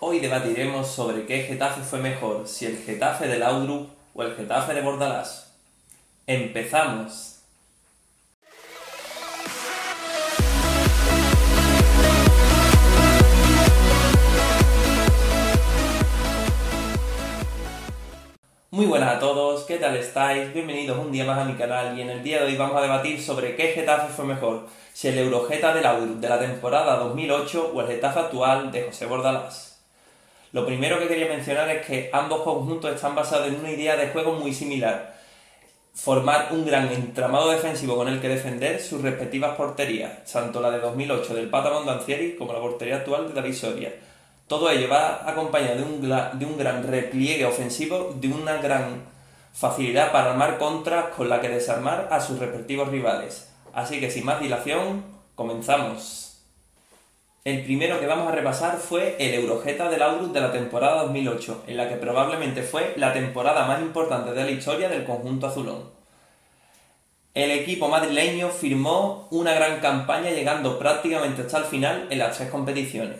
Hoy debatiremos sobre qué Getafe fue mejor, si el Getafe de Laudrup o el Getafe de Bordalás. ¡Empezamos! Muy buenas a todos, ¿qué tal estáis? Bienvenidos un día más a mi canal y en el día de hoy vamos a debatir sobre qué Getafe fue mejor, si el Eurogeta del Laudrup de la temporada 2008 o el Getafe actual de José Bordalás. Lo primero que quería mencionar es que ambos conjuntos están basados en una idea de juego muy similar, formar un gran entramado defensivo con el que defender sus respectivas porterías, tanto la de 2008 del Pata Mondancieri como la portería actual de David Soria todo ello va acompañado de un, de un gran repliegue ofensivo, de una gran facilidad para armar contras con la que desarmar a sus respectivos rivales. Así que sin más dilación, comenzamos. El primero que vamos a repasar fue el Eurogeta del Aurus de la temporada 2008, en la que probablemente fue la temporada más importante de la historia del conjunto azulón. El equipo madrileño firmó una gran campaña llegando prácticamente hasta el final en las tres competiciones.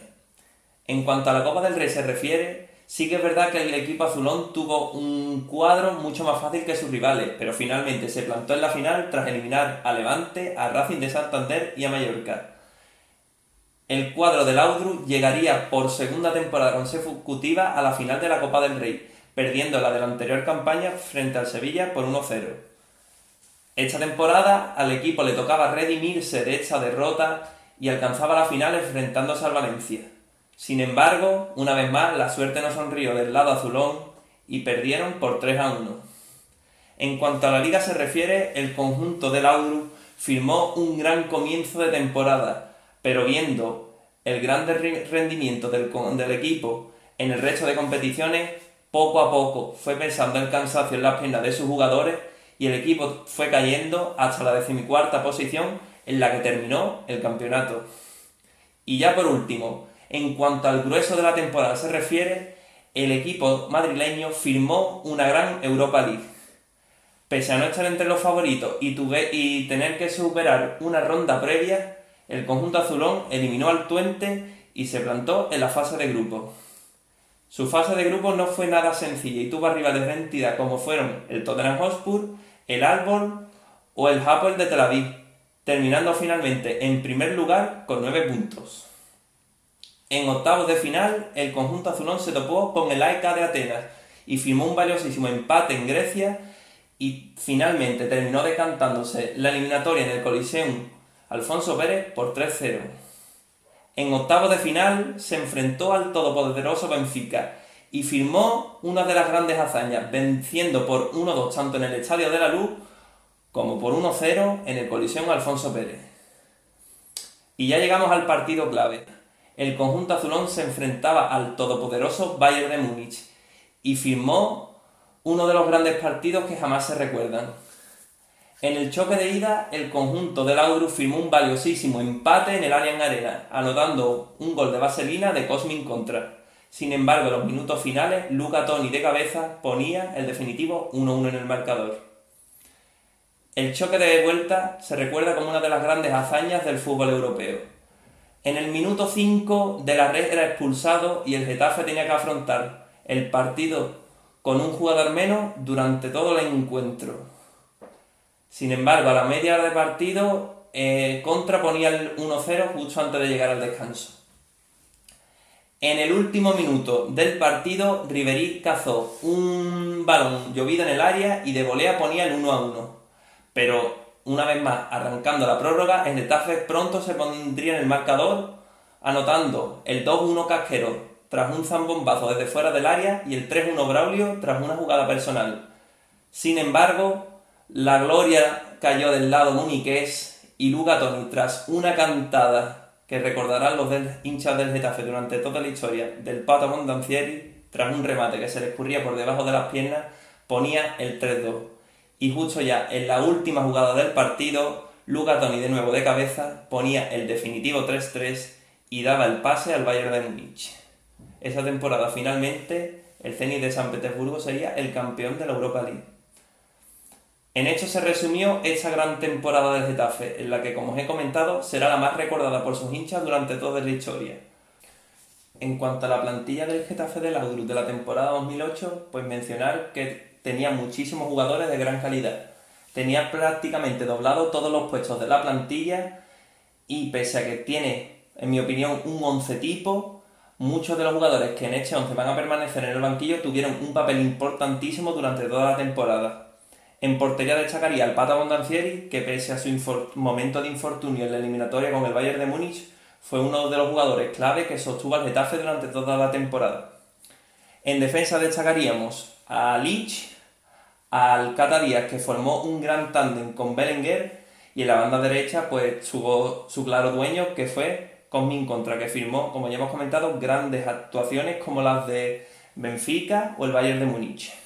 En cuanto a la Copa del Rey se refiere, sí que es verdad que el equipo azulón tuvo un cuadro mucho más fácil que sus rivales, pero finalmente se plantó en la final tras eliminar a Levante, a Racing de Santander y a Mallorca. El cuadro del Audru llegaría por segunda temporada consecutiva a la final de la Copa del Rey, perdiendo la de la anterior campaña frente al Sevilla por 1-0. Esta temporada al equipo le tocaba redimirse de esta derrota y alcanzaba la final enfrentándose al Valencia. Sin embargo, una vez más, la suerte no sonrió del lado azulón y perdieron por 3 a 1. En cuanto a la liga se refiere, el conjunto del Audru firmó un gran comienzo de temporada, pero viendo el gran rendimiento del, del equipo en el resto de competiciones, poco a poco fue pensando el cansancio en las piernas de sus jugadores y el equipo fue cayendo hasta la decimicuarta posición en la que terminó el campeonato. Y ya por último, en cuanto al grueso de la temporada se refiere, el equipo madrileño firmó una gran Europa League. Pese a no estar entre los favoritos y tener que superar una ronda previa, el conjunto azulón eliminó al Tuente y se plantó en la fase de grupos. Su fase de grupos no fue nada sencilla y tuvo rivales de entidad como fueron el Tottenham Hotspur, el Albon o el Hapoel de Tel Aviv, terminando finalmente en primer lugar con nueve puntos. En octavos de final, el conjunto azulón se topó con el AEK de Atenas y firmó un valiosísimo empate en Grecia y finalmente terminó decantándose la eliminatoria en el Coliseum Alfonso Pérez por 3-0. En octavos de final se enfrentó al todopoderoso Benfica y firmó una de las grandes hazañas, venciendo por 1-2 tanto en el Estadio de la Luz como por 1-0 en el Coliseum Alfonso Pérez. Y ya llegamos al partido clave el conjunto azulón se enfrentaba al todopoderoso Bayern de Múnich y firmó uno de los grandes partidos que jamás se recuerdan. En el choque de ida, el conjunto del Auru firmó un valiosísimo empate en el Allianz Arena, anotando un gol de vaselina de Cosmin contra. Sin embargo, en los minutos finales, Luca Toni de cabeza ponía el definitivo 1-1 en el marcador. El choque de vuelta se recuerda como una de las grandes hazañas del fútbol europeo en el minuto 5 de la red era expulsado y el Getafe tenía que afrontar el partido con un jugador menos durante todo el encuentro. Sin embargo, a la media hora de partido, eh, Contra ponía el 1-0 justo antes de llegar al descanso. En el último minuto del partido, Riverí cazó un balón llovido en el área y de volea ponía el 1-1. Pero una vez más, arrancando la prórroga, el Getafe pronto se pondría en el marcador, anotando el 2-1 Casquero tras un zambombazo desde fuera del área y el 3-1 Braulio tras una jugada personal. Sin embargo, la gloria cayó del lado muniqués y Luca tras una cantada que recordarán los hinchas del Getafe durante toda la historia del Pato Mondancieri, tras un remate que se le escurría por debajo de las piernas, ponía el 3-2 y justo ya en la última jugada del partido, Luca de nuevo de cabeza ponía el definitivo 3-3 y daba el pase al Bayern de Múnich. Esa temporada finalmente el Zenit de San Petersburgo sería el campeón de la Europa League. En hecho se resumió esta gran temporada del Getafe, en la que, como os he comentado, será la más recordada por sus hinchas durante toda la historia. En cuanto a la plantilla del Getafe del Augurus de la temporada 2008, pues mencionar que tenía muchísimos jugadores de gran calidad. Tenía prácticamente doblado todos los puestos de la plantilla y pese a que tiene, en mi opinión, un 11 tipo, muchos de los jugadores que en este 11 van a permanecer en el banquillo tuvieron un papel importantísimo durante toda la temporada. En portería destacaría el Pata Bondancieri, que pese a su momento de infortunio en la eliminatoria con el Bayern de Múnich, fue uno de los jugadores clave que sostuvo al Getafe durante toda la temporada. En defensa destacaríamos a Lich, al Cata Díaz, que formó un gran tándem con Belenguer, y en la banda derecha, pues su claro dueño, que fue Cosmin Contra, que firmó, como ya hemos comentado, grandes actuaciones como las de Benfica o el Bayern de Múnich.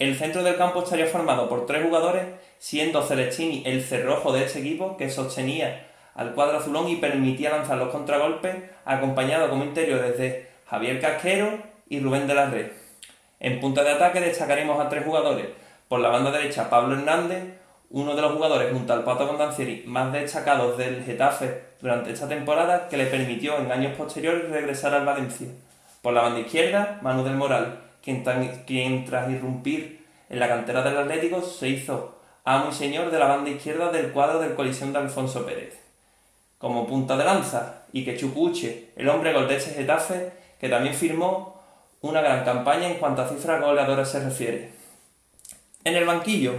El centro del campo estaría formado por tres jugadores, siendo Celestini el cerrojo de este equipo que sostenía al cuadro azulón y permitía lanzar los contragolpes, acompañado como interior desde Javier Casquero y Rubén de la Red. En punta de ataque destacaremos a tres jugadores. Por la banda derecha, Pablo Hernández, uno de los jugadores junto al Pato Condancieri más destacados del Getafe durante esta temporada, que le permitió en años posteriores regresar al Valencia. Por la banda izquierda, Manu del Moral, quien, tras irrumpir en la cantera del Atlético se hizo amo y señor de la banda izquierda del cuadro del colisión de Alfonso Pérez. Como punta de lanza, y que Chupuche, el hombre gol de ese Getafe, que también firmó una gran campaña en cuanto a cifras goleadoras se refiere. En el banquillo,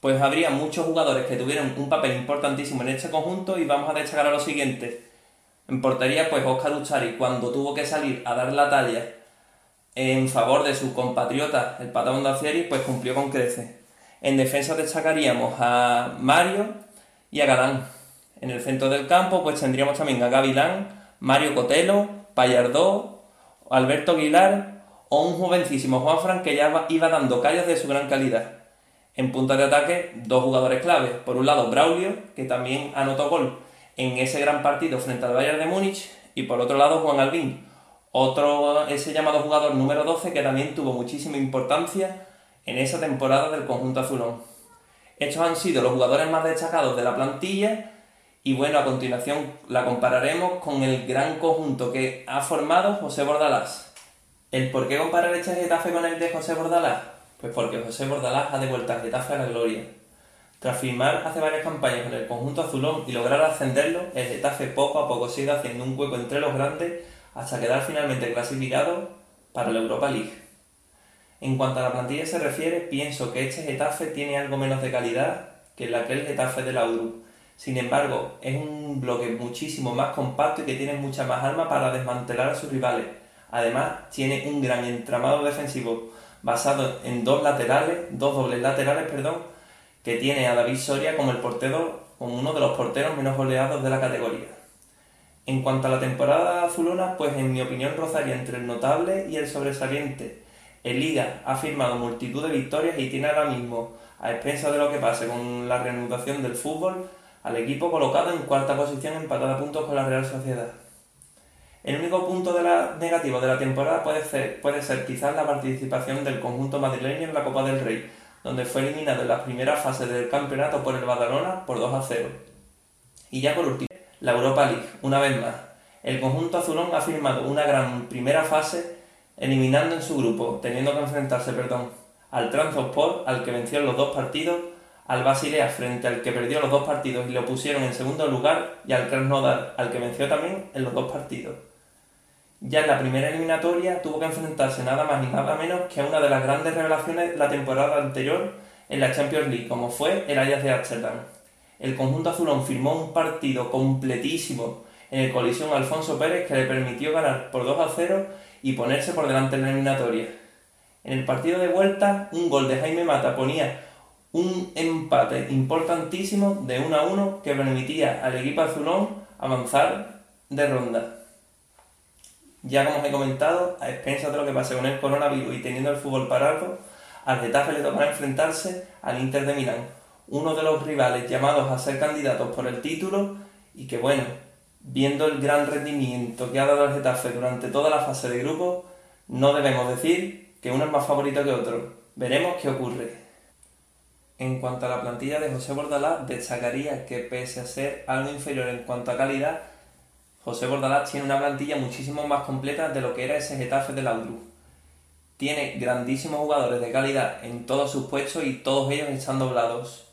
pues habría muchos jugadores que tuvieron un papel importantísimo en este conjunto y vamos a destacar a los siguientes. En portería, pues Oscar Uchari, cuando tuvo que salir a dar la talla en favor de su compatriota, el Patón Dacieri, pues cumplió con crece. En defensa destacaríamos a Mario y a Galán. En el centro del campo, pues tendríamos también a Gavilán, Mario Cotelo, Payardó, Alberto Aguilar o un jovencísimo Juan Fran que ya iba dando calles de su gran calidad. En punta de ataque, dos jugadores claves. Por un lado, Braulio, que también anotó gol en ese gran partido frente al Bayern de Múnich, y por otro lado, Juan Albín, otro, ese llamado jugador número 12 que también tuvo muchísima importancia en esa temporada del conjunto azulón. Estos han sido los jugadores más destacados de la plantilla y bueno, a continuación la compararemos con el gran conjunto que ha formado José Bordalás. ¿El por qué comparar este Getafe con el de José Bordalás? Pues porque José Bordalás ha devuelto al Getafe a la gloria. Tras firmar hace varias campañas con el conjunto azulón y lograr ascenderlo, el Getafe poco a poco sigue haciendo un hueco entre los grandes hasta quedar finalmente clasificado para la Europa League. En cuanto a la plantilla se refiere, pienso que este Getafe tiene algo menos de calidad que el aquel Getafe de la Euro. Sin embargo, es un bloque muchísimo más compacto y que tiene mucha más arma para desmantelar a sus rivales. Además, tiene un gran entramado defensivo basado en dos laterales, dos dobles laterales, perdón, que tiene a David Soria como el portero, como uno de los porteros menos goleados de la categoría. En cuanto a la temporada azulona, pues en mi opinión rozaría entre el notable y el sobresaliente. El Liga ha firmado multitud de victorias y tiene ahora mismo, a expensas de lo que pase con la reanudación del fútbol, al equipo colocado en cuarta posición empatado a puntos con la Real Sociedad. El único punto de la, negativo de la temporada puede ser, puede ser quizás la participación del conjunto madrileño en la Copa del Rey, donde fue eliminado en la primera fase del campeonato por el Badalona por 2 a 0. Y ya por último, la Europa League, una vez más. El conjunto azulón ha firmado una gran primera fase eliminando en su grupo, teniendo que enfrentarse, perdón, al Transport, al que venció en los dos partidos, al Basilea frente al que perdió los dos partidos y lo pusieron en segundo lugar, y al Krasnodar, al que venció también en los dos partidos. Ya en la primera eliminatoria tuvo que enfrentarse nada más ni nada menos que a una de las grandes revelaciones de la temporada anterior en la Champions League, como fue el Ajax de Amsterdam el conjunto azulón firmó un partido completísimo en el colisión Alfonso Pérez que le permitió ganar por 2 a 0 y ponerse por delante en la eliminatoria. En el partido de vuelta, un gol de Jaime Mata ponía un empate importantísimo de 1 a 1 que permitía al equipo azulón avanzar de ronda. Ya como os he comentado, a expensas de lo que pase con el coronavirus y teniendo el fútbol parado, al Getafe le tocará enfrentarse al Inter de Milán, uno de los rivales llamados a ser candidatos por el título y que bueno, viendo el gran rendimiento que ha dado el Getafe durante toda la fase de grupo, no debemos decir que uno es más favorito que otro. Veremos qué ocurre. En cuanto a la plantilla de José Bordalás, destacaría que pese a ser algo inferior en cuanto a calidad, José Bordalás tiene una plantilla muchísimo más completa de lo que era ese Getafe de Laudrup. Tiene grandísimos jugadores de calidad en todos sus puestos y todos ellos están doblados.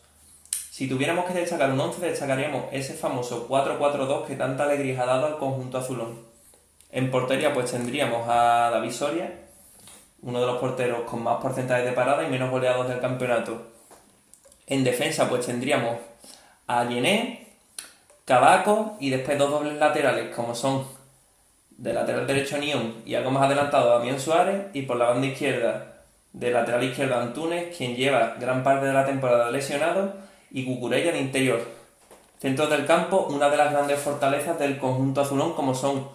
Si tuviéramos que destacar un 11, destacaríamos ese famoso 4-4-2 que tanta alegría ha dado al conjunto azulón. En portería pues tendríamos a David Soria, uno de los porteros con más porcentajes de parada y menos goleados del campeonato. En defensa pues tendríamos a Yené, Cabaco y después dos dobles laterales como son de lateral derecho Nión y algo más adelantado Damián Suárez y por la banda izquierda de lateral izquierdo Antunes quien lleva gran parte de la temporada lesionado y Cucurella de interior. Centro del campo, una de las grandes fortalezas del conjunto azulón como son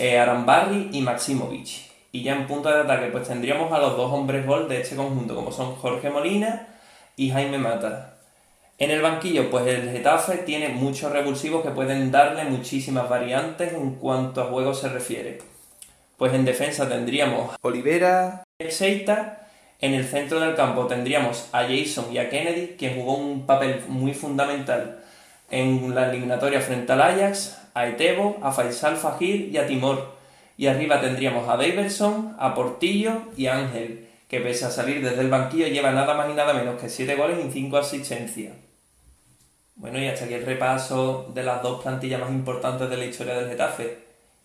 eh, Arambarri y Maximovic. Y ya en punto de ataque pues tendríamos a los dos hombres gol de este conjunto como son Jorge Molina y Jaime Mata. En el banquillo, pues el Getafe tiene muchos revulsivos que pueden darle muchísimas variantes en cuanto a juego se refiere. Pues en defensa tendríamos Olivera, Seita, en el centro del campo tendríamos a Jason y a Kennedy, quien jugó un papel muy fundamental en la eliminatoria frente al Ajax, a Etebo, a Faisal Fajir y a Timor. Y arriba tendríamos a Daverson, a Portillo y a Ángel, que pese a salir desde el banquillo lleva nada más y nada menos que 7 goles y 5 asistencias. Bueno, y hasta aquí el repaso de las dos plantillas más importantes de la historia del Getafe,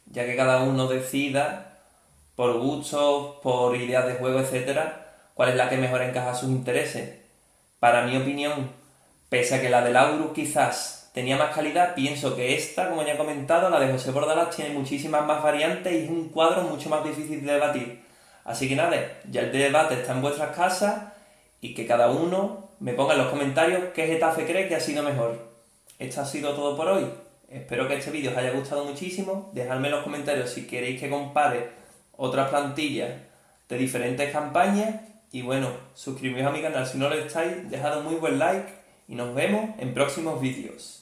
ya que cada uno decida, por gustos, por ideas de juego, etcétera, cuál es la que mejor encaja sus intereses. Para mi opinión, pese a que la de Lauro quizás tenía más calidad, pienso que esta, como ya he comentado, la de José Bordalás, tiene muchísimas más variantes y es un cuadro mucho más difícil de debatir. Así que nada, ya el debate está en vuestras casas y que cada uno me ponga en los comentarios qué Getafe cree que ha sido mejor. Esto ha sido todo por hoy. Espero que este vídeo os haya gustado muchísimo. Dejadme en los comentarios si queréis que compare otras plantillas de diferentes campañas. Y bueno, suscribiros a mi canal si no lo estáis, dejad un muy buen like y nos vemos en próximos vídeos.